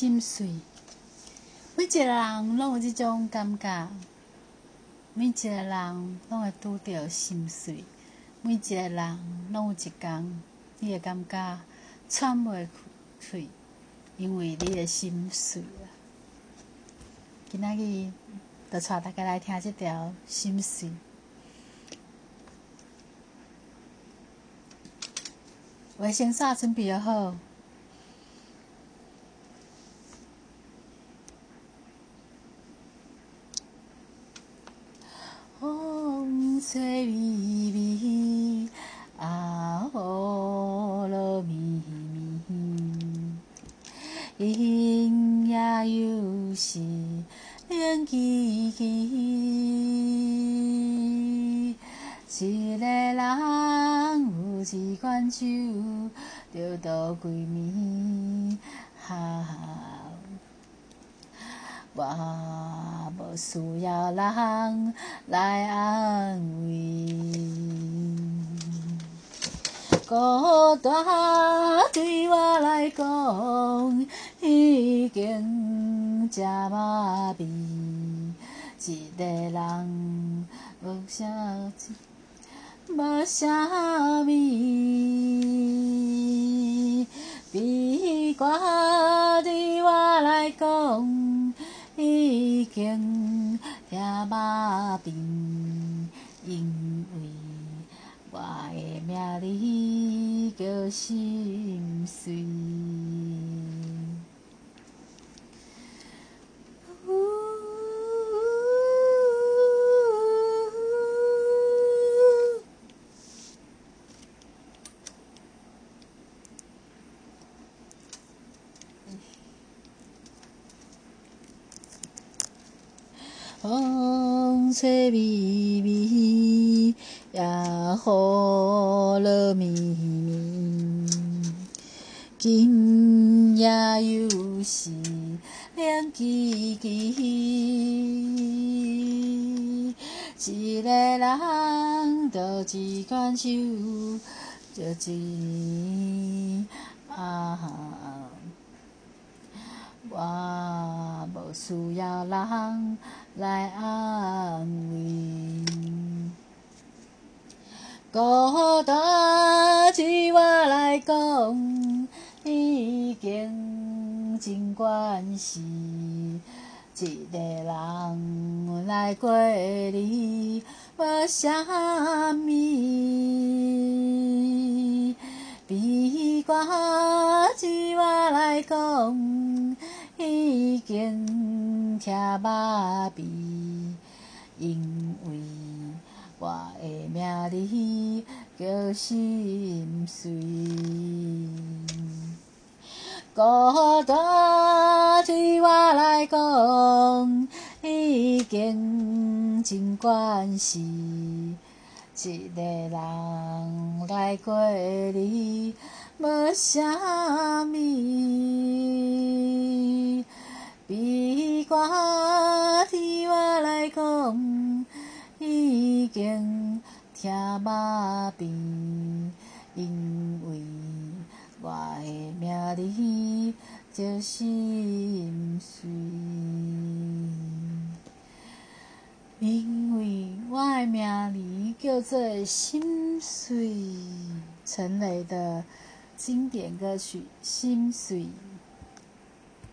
心碎。每一个人拢有即种感觉，每一个人拢会拄着心碎，每一个人拢有一工，你会感觉喘袂过喙，因为你的心碎啊。今仔日就带大家来听即条《心碎》。卫生纸准备好。吹微微，啊，雨落咪咪，阴也有时冷凄凄，一个人有一款酒，着度几暝，哈。我需要人来安慰，孤单对我来讲已经真麻痹，一个人无啥子，无啥物，悲歌对我来讲。已经麻痹，因为我的名字叫心碎。风吹微微，也雨落绵绵。今夜又是凉凄凄，一个人倒一罐酒，就一啊。我需要人来安慰，孤单对我来讲已经真惯事，一个人来过日无啥物，悲歌对我来讲。已经听麻痹，因为我的名字叫心碎。孤单对我来讲已经真惯事，一个人来过日无啥物。讲已经听麻痹，因为我的名字叫心碎，因为我的名字叫做心碎。陈雷的经典歌曲《心碎》。